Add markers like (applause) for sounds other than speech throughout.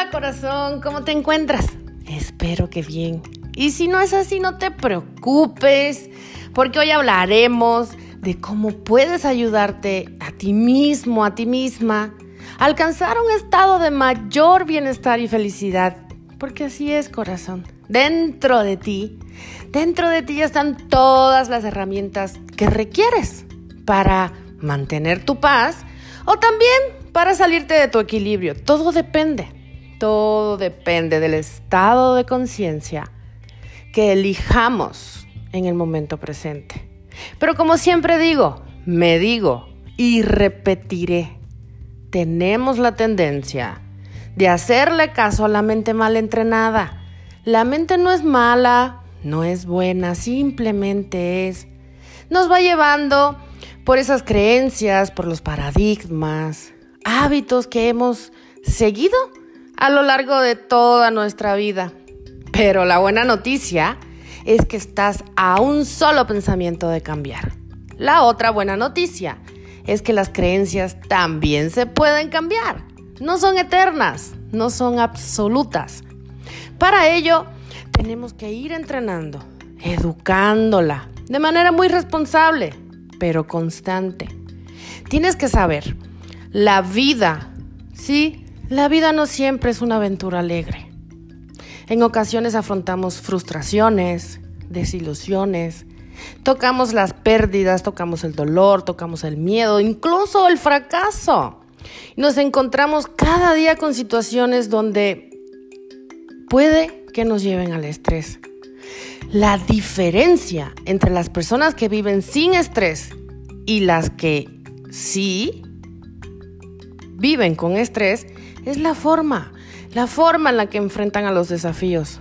Hola corazón, ¿cómo te encuentras? Espero que bien. Y si no es así, no te preocupes, porque hoy hablaremos de cómo puedes ayudarte a ti mismo, a ti misma, a alcanzar un estado de mayor bienestar y felicidad. Porque así es, corazón. Dentro de ti, dentro de ti ya están todas las herramientas que requieres para mantener tu paz o también para salirte de tu equilibrio. Todo depende. Todo depende del estado de conciencia que elijamos en el momento presente. Pero como siempre digo, me digo y repetiré, tenemos la tendencia de hacerle caso a la mente mal entrenada. La mente no es mala, no es buena, simplemente es. Nos va llevando por esas creencias, por los paradigmas, hábitos que hemos seguido a lo largo de toda nuestra vida. Pero la buena noticia es que estás a un solo pensamiento de cambiar. La otra buena noticia es que las creencias también se pueden cambiar. No son eternas, no son absolutas. Para ello, tenemos que ir entrenando, educándola de manera muy responsable, pero constante. Tienes que saber, la vida, sí, la vida no siempre es una aventura alegre. En ocasiones afrontamos frustraciones, desilusiones, tocamos las pérdidas, tocamos el dolor, tocamos el miedo, incluso el fracaso. Nos encontramos cada día con situaciones donde puede que nos lleven al estrés. La diferencia entre las personas que viven sin estrés y las que sí viven con estrés es la forma, la forma en la que enfrentan a los desafíos,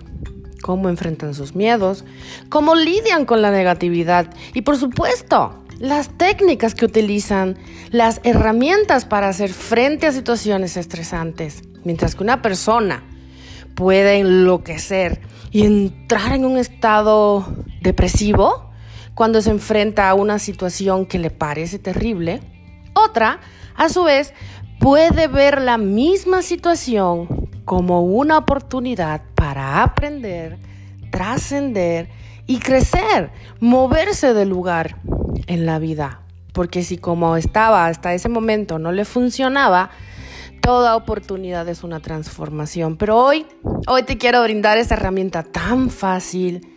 cómo enfrentan sus miedos, cómo lidian con la negatividad y por supuesto las técnicas que utilizan, las herramientas para hacer frente a situaciones estresantes. Mientras que una persona puede enloquecer y entrar en un estado depresivo cuando se enfrenta a una situación que le parece terrible, otra, a su vez, puede ver la misma situación como una oportunidad para aprender, trascender y crecer, moverse del lugar en la vida. Porque si como estaba hasta ese momento no le funcionaba, toda oportunidad es una transformación. Pero hoy, hoy te quiero brindar esta herramienta tan fácil,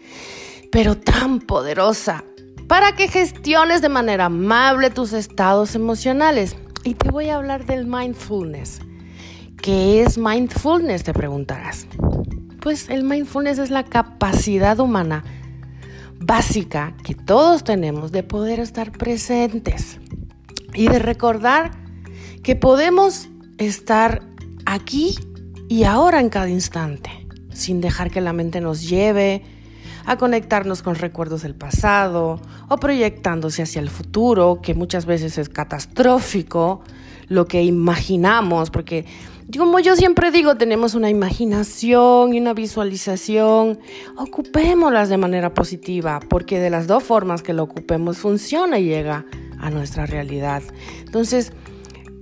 pero tan poderosa, para que gestiones de manera amable tus estados emocionales. Y te voy a hablar del mindfulness. ¿Qué es mindfulness? Te preguntarás. Pues el mindfulness es la capacidad humana básica que todos tenemos de poder estar presentes y de recordar que podemos estar aquí y ahora en cada instante, sin dejar que la mente nos lleve a conectarnos con recuerdos del pasado o proyectándose hacia el futuro, que muchas veces es catastrófico, lo que imaginamos, porque como yo siempre digo, tenemos una imaginación y una visualización, ocupémoslas de manera positiva, porque de las dos formas que lo ocupemos funciona y llega a nuestra realidad. Entonces,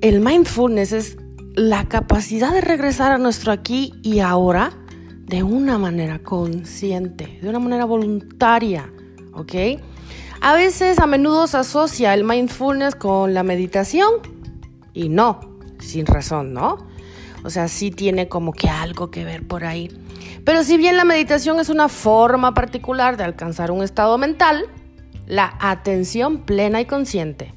el mindfulness es la capacidad de regresar a nuestro aquí y ahora de una manera consciente, de una manera voluntaria, ¿ok? A veces, a menudo se asocia el mindfulness con la meditación y no, sin razón, ¿no? O sea, sí tiene como que algo que ver por ahí. Pero si bien la meditación es una forma particular de alcanzar un estado mental, la atención plena y consciente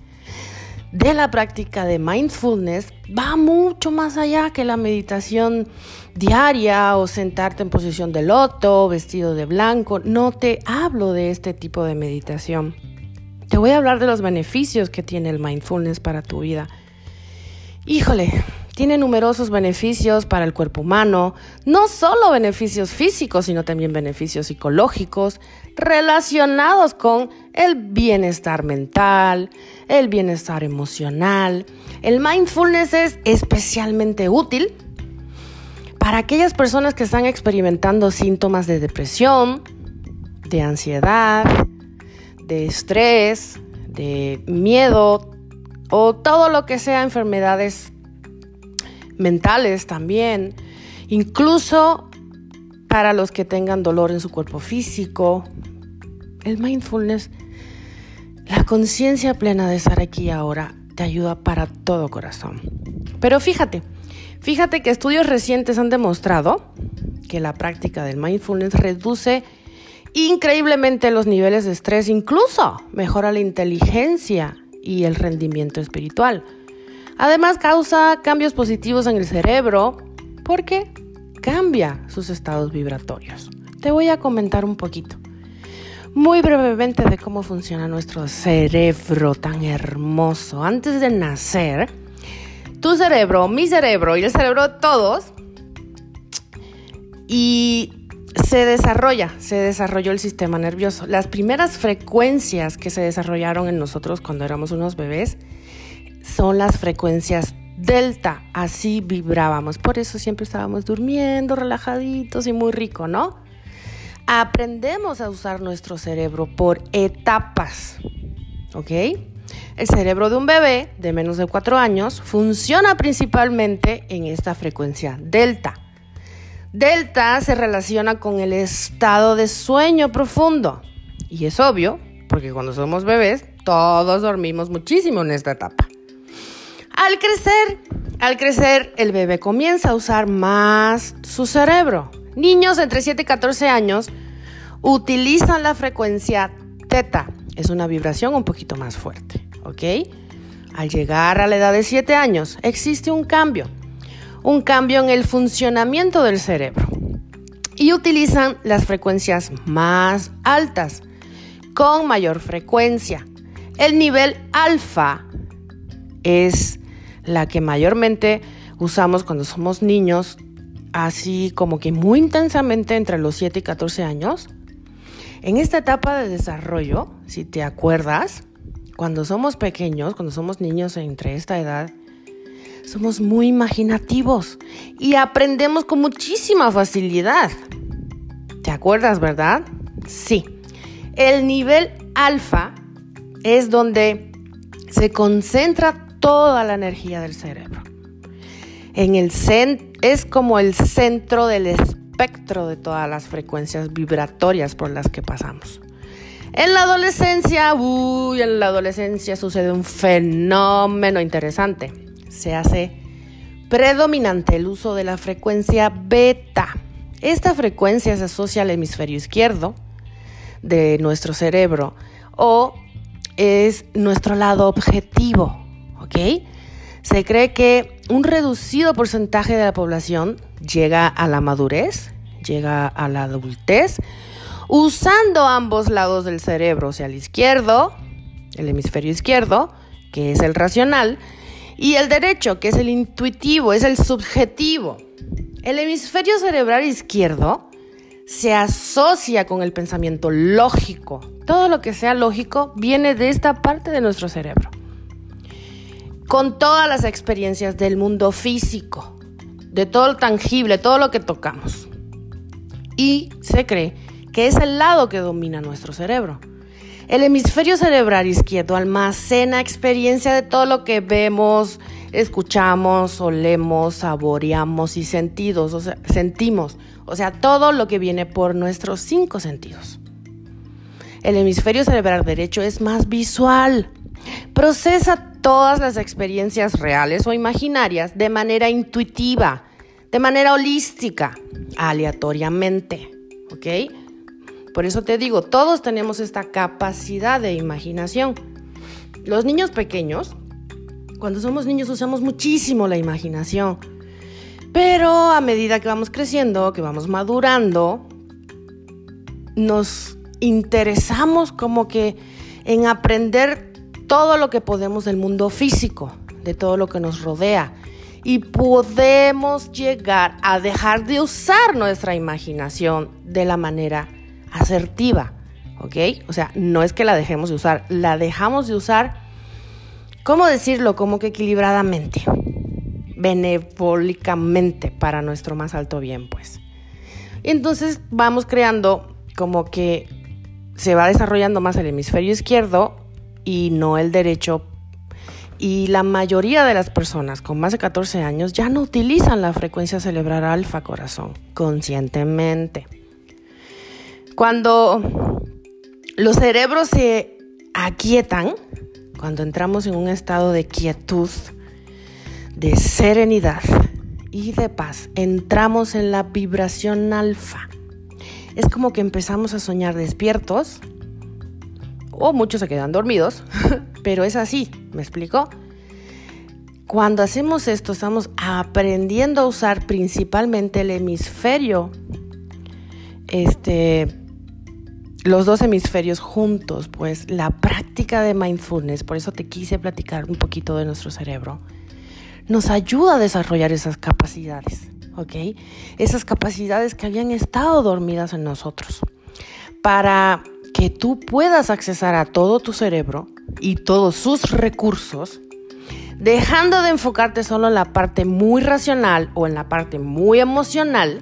de la práctica de mindfulness va mucho más allá que la meditación diaria o sentarte en posición de loto, vestido de blanco. No te hablo de este tipo de meditación. Te voy a hablar de los beneficios que tiene el mindfulness para tu vida. Híjole, tiene numerosos beneficios para el cuerpo humano, no solo beneficios físicos, sino también beneficios psicológicos relacionados con el bienestar mental, el bienestar emocional. El mindfulness es especialmente útil para aquellas personas que están experimentando síntomas de depresión, de ansiedad, de estrés, de miedo o todo lo que sea enfermedades mentales también. incluso para los que tengan dolor en su cuerpo físico. El mindfulness, la conciencia plena de estar aquí y ahora, te ayuda para todo corazón. Pero fíjate, fíjate que estudios recientes han demostrado que la práctica del mindfulness reduce increíblemente los niveles de estrés, incluso mejora la inteligencia y el rendimiento espiritual. Además causa cambios positivos en el cerebro porque cambia sus estados vibratorios. Te voy a comentar un poquito, muy brevemente, de cómo funciona nuestro cerebro tan hermoso. Antes de nacer, tu cerebro, mi cerebro y el cerebro de todos, y se desarrolla, se desarrolló el sistema nervioso. Las primeras frecuencias que se desarrollaron en nosotros cuando éramos unos bebés son las frecuencias delta, así vibrábamos. Por eso siempre estábamos durmiendo, relajaditos y muy rico, ¿no? Aprendemos a usar nuestro cerebro por etapas, ¿ok? El cerebro de un bebé de menos de 4 años funciona principalmente en esta frecuencia delta. Delta se relaciona con el estado de sueño profundo. Y es obvio, porque cuando somos bebés, todos dormimos muchísimo en esta etapa. Al crecer, al crecer, el bebé comienza a usar más su cerebro. Niños entre 7 y 14 años utilizan la frecuencia teta. Es una vibración un poquito más fuerte, ¿ok? Al llegar a la edad de 7 años, existe un cambio. Un cambio en el funcionamiento del cerebro. Y utilizan las frecuencias más altas, con mayor frecuencia. El nivel alfa es la que mayormente usamos cuando somos niños, así como que muy intensamente entre los 7 y 14 años. En esta etapa de desarrollo, si te acuerdas, cuando somos pequeños, cuando somos niños entre esta edad, somos muy imaginativos y aprendemos con muchísima facilidad. ¿Te acuerdas, verdad? Sí. El nivel alfa es donde se concentra toda la energía del cerebro. En el es como el centro del espectro de todas las frecuencias vibratorias por las que pasamos. En la adolescencia, uy, en la adolescencia sucede un fenómeno interesante. Se hace predominante el uso de la frecuencia beta. Esta frecuencia se asocia al hemisferio izquierdo de nuestro cerebro o es nuestro lado objetivo, Se cree que un reducido porcentaje de la población llega a la madurez, llega a la adultez, usando ambos lados del cerebro, o sea, el izquierdo, el hemisferio izquierdo, que es el racional, y el derecho, que es el intuitivo, es el subjetivo. El hemisferio cerebral izquierdo se asocia con el pensamiento lógico. Todo lo que sea lógico viene de esta parte de nuestro cerebro con todas las experiencias del mundo físico, de todo lo tangible, todo lo que tocamos. Y se cree que es el lado que domina nuestro cerebro. El hemisferio cerebral izquierdo almacena experiencia de todo lo que vemos, escuchamos, olemos, saboreamos y sentidos, o sea, sentimos, o sea, todo lo que viene por nuestros cinco sentidos. El hemisferio cerebral derecho es más visual, procesa todas las experiencias reales o imaginarias de manera intuitiva, de manera holística, aleatoriamente. ¿Ok? Por eso te digo, todos tenemos esta capacidad de imaginación. Los niños pequeños, cuando somos niños usamos muchísimo la imaginación. Pero a medida que vamos creciendo, que vamos madurando, nos interesamos como que en aprender todo lo que podemos del mundo físico, de todo lo que nos rodea. Y podemos llegar a dejar de usar nuestra imaginación de la manera asertiva, ¿ok? O sea, no es que la dejemos de usar, la dejamos de usar, ¿cómo decirlo? Como que equilibradamente, benévolicamente para nuestro más alto bien, pues. Entonces vamos creando como que se va desarrollando más el hemisferio izquierdo y no el derecho. y la mayoría de las personas con más de 14 años ya no utilizan la frecuencia cerebral alfa corazón conscientemente. Cuando los cerebros se aquietan, cuando entramos en un estado de quietud, de serenidad y de paz, entramos en la vibración alfa. Es como que empezamos a soñar despiertos, o muchos se quedan dormidos, (laughs) pero es así, ¿me explico? Cuando hacemos esto estamos aprendiendo a usar principalmente el hemisferio, este, los dos hemisferios juntos, pues la práctica de mindfulness, por eso te quise platicar un poquito de nuestro cerebro, nos ayuda a desarrollar esas capacidades, ¿ok? Esas capacidades que habían estado dormidas en nosotros, para que tú puedas accesar a todo tu cerebro y todos sus recursos, dejando de enfocarte solo en la parte muy racional o en la parte muy emocional,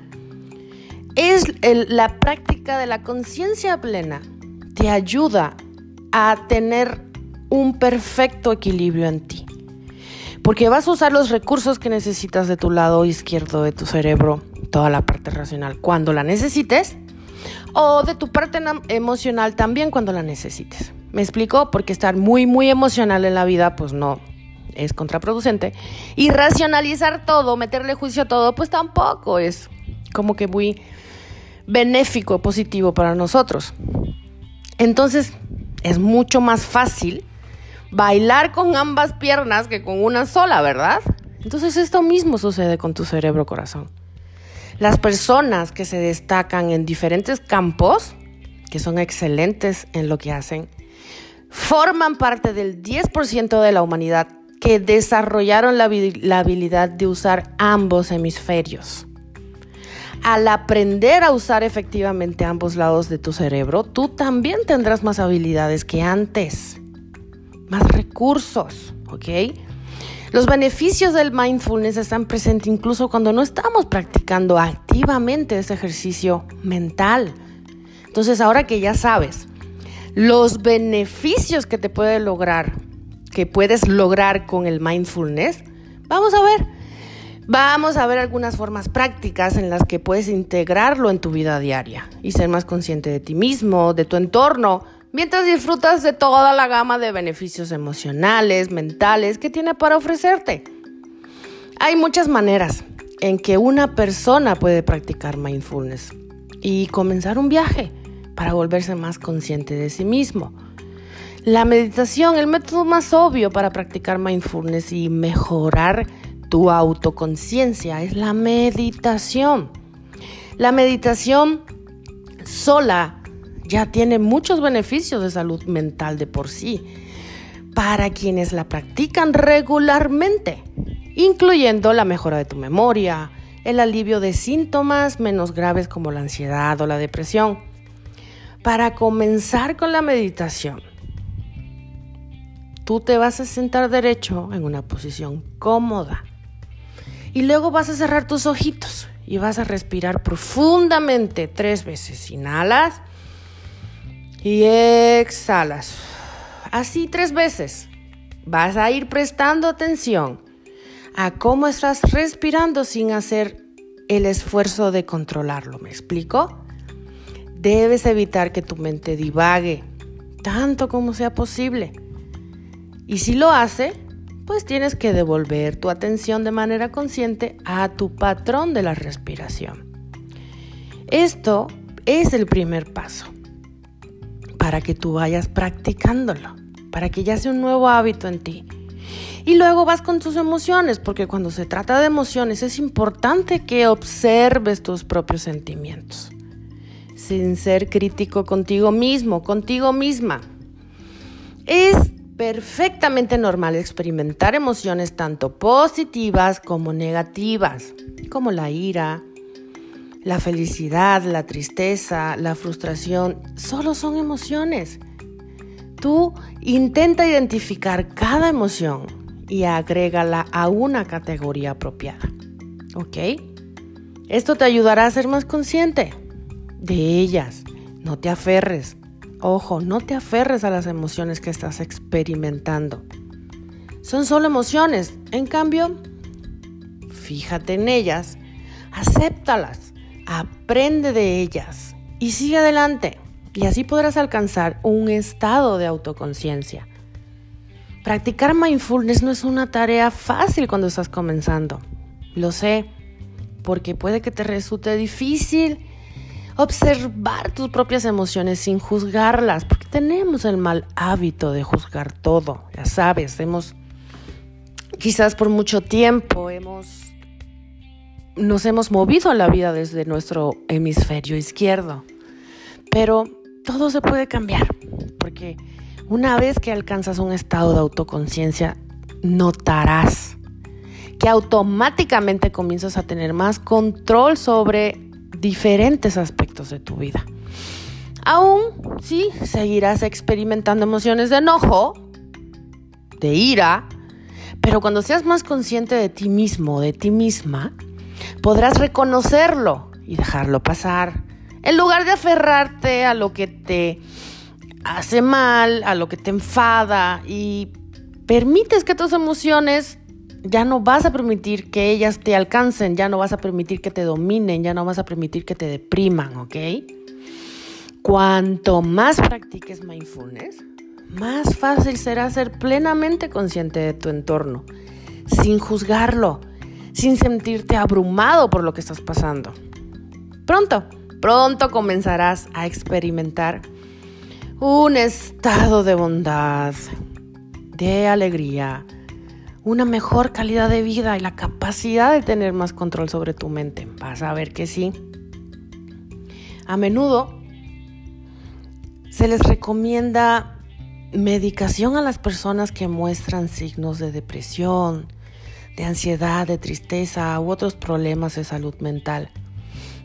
es la práctica de la conciencia plena. Te ayuda a tener un perfecto equilibrio en ti. Porque vas a usar los recursos que necesitas de tu lado izquierdo de tu cerebro, toda la parte racional, cuando la necesites, o de tu parte emocional también cuando la necesites. ¿Me explico? Porque estar muy, muy emocional en la vida, pues no, es contraproducente. Y racionalizar todo, meterle juicio a todo, pues tampoco es como que muy benéfico, positivo para nosotros. Entonces, es mucho más fácil bailar con ambas piernas que con una sola, ¿verdad? Entonces, esto mismo sucede con tu cerebro corazón. Las personas que se destacan en diferentes campos, que son excelentes en lo que hacen, forman parte del 10% de la humanidad que desarrollaron la, habilidad de usar ambos hemisferios. Al aprender a usar efectivamente ambos lados de tu cerebro, tú también tendrás más habilidades que antes, más recursos, ¿ok? Los beneficios del mindfulness están presentes incluso cuando no estamos practicando activamente ese ejercicio mental. Entonces, ahora que ya sabes los beneficios que te puede lograr, que puedes lograr con el mindfulness, vamos a ver Vamos a ver algunas formas prácticas en las que puedes integrarlo en tu vida diaria y ser más consciente de ti mismo, de tu entorno, mientras disfrutas de toda la gama de beneficios emocionales, mentales que tiene para ofrecerte. Hay muchas maneras en que una persona puede practicar mindfulness y comenzar un viaje para volverse más consciente de sí mismo. La meditación, el método más obvio para practicar mindfulness y mejorar tu autoconciencia, es la meditación. La meditación sola ya tiene muchos beneficios de salud mental de por sí para quienes la practican regularmente, incluyendo la mejora de tu memoria, el alivio de síntomas menos graves como la ansiedad o la depresión. Para comenzar con la meditación, tú te vas a sentar derecho en una posición cómoda y luego vas a cerrar tus ojitos y vas a respirar profundamente tres veces. Inhalas y exhalas. Así tres veces. Vas a ir prestando atención a cómo estás respirando sin hacer el esfuerzo de controlarlo. ¿Me explico? Debes evitar que tu mente divague tanto como sea posible. Y si lo hace, pues tienes que devolver tu atención de manera consciente a tu patrón de la respiración. Esto es el primer paso para que tú vayas practicándolo, para que ya sea un nuevo hábito en ti. Y luego vas con tus emociones, porque cuando se trata de emociones es importante que observes tus propios sentimientos, sin ser crítico contigo mismo, contigo misma. Es perfectamente normal experimentar emociones tanto positivas como negativas, como la ira, la felicidad, la tristeza, la frustración, solo son emociones. Tú intenta identificar cada emoción y agrégala a una categoría apropiada. ¿Ok? Esto te ayudará a ser más consciente de ellas. No te aferres. Ojo, no te aferres a las emociones que estás experimentando. Son solo emociones. En cambio, fíjate en ellas, acéptalas, aprende de ellas y sigue adelante. Y así podrás alcanzar un estado de autoconciencia. Practicar mindfulness no es una tarea fácil cuando estás comenzando. Lo sé, porque puede que te resulte difícil observar tus propias emociones sin juzgarlas, porque tenemos el mal hábito de juzgar todo, ya sabes, hemos quizás por mucho tiempo hemos nos hemos movido a la vida desde nuestro hemisferio izquierdo. Pero todo se puede cambiar, porque una vez que alcanzas un estado de autoconciencia, notarás que automáticamente comienzas a tener más control sobre diferentes aspectos de tu vida. Aún sí, seguirás experimentando emociones de enojo, de ira, pero cuando seas más consciente de ti mismo, de ti misma, podrás reconocerlo y dejarlo pasar. En lugar de aferrarte a lo que te hace mal, a lo que te enfada y permites que tus emociones ya no vas a permitir que ellas te alcancen, ya no vas a permitir que te dominen, ya no vas a permitir que te depriman, ¿ok? Cuanto más practiques mindfulness, más fácil será ser plenamente consciente de tu entorno, sin juzgarlo, sin sentirte abrumado por lo que estás pasando. Pronto, pronto comenzarás a experimentar un estado de bondad, de alegría, una mejor calidad de vida y la capacidad de tener más control sobre tu mente. Vas a ver que sí. A menudo se les recomienda medicación a las personas que muestran signos de depresión, de ansiedad, de tristeza u otros problemas de salud mental.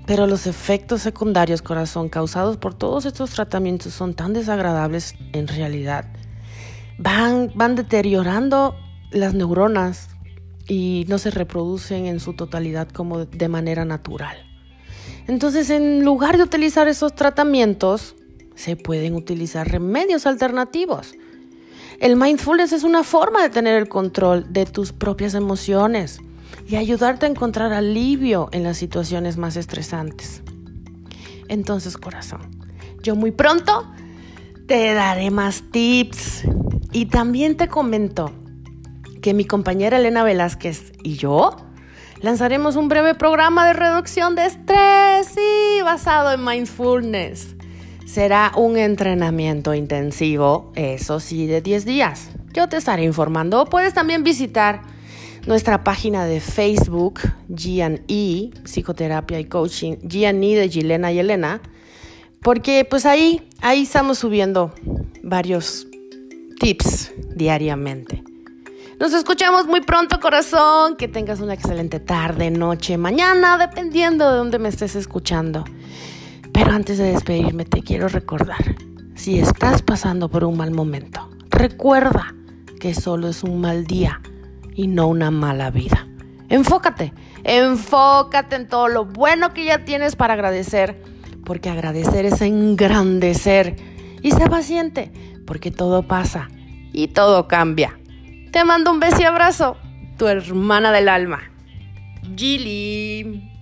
Pero los efectos secundarios, corazón, causados por todos estos tratamientos son tan desagradables en realidad. Van, van deteriorando las neuronas y no se reproducen en su totalidad como de manera natural. Entonces, en lugar de utilizar esos tratamientos, se pueden utilizar remedios alternativos. El mindfulness es una forma de tener el control de tus propias emociones y ayudarte a encontrar alivio en las situaciones más estresantes. Entonces, corazón, yo muy pronto te daré más tips y también te comento que mi compañera Elena Velázquez y yo lanzaremos un breve programa de reducción de estrés y basado en mindfulness. Será un entrenamiento intensivo, eso sí, de 10 días. Yo te estaré informando. Puedes también visitar nuestra página de Facebook, G&E, Psicoterapia y Coaching, G&E de Gilena y Elena, porque pues ahí, ahí estamos subiendo varios tips diariamente. Nos escuchamos muy pronto, corazón. Que tengas una excelente tarde, noche, mañana, dependiendo de dónde me estés escuchando. Pero antes de despedirme, te quiero recordar, si estás pasando por un mal momento, recuerda que solo es un mal día y no una mala vida. Enfócate, enfócate en todo lo bueno que ya tienes para agradecer, porque agradecer es engrandecer. Y sé paciente, porque todo pasa y todo cambia. Te mando un beso y abrazo. Tu hermana del alma. Gilly.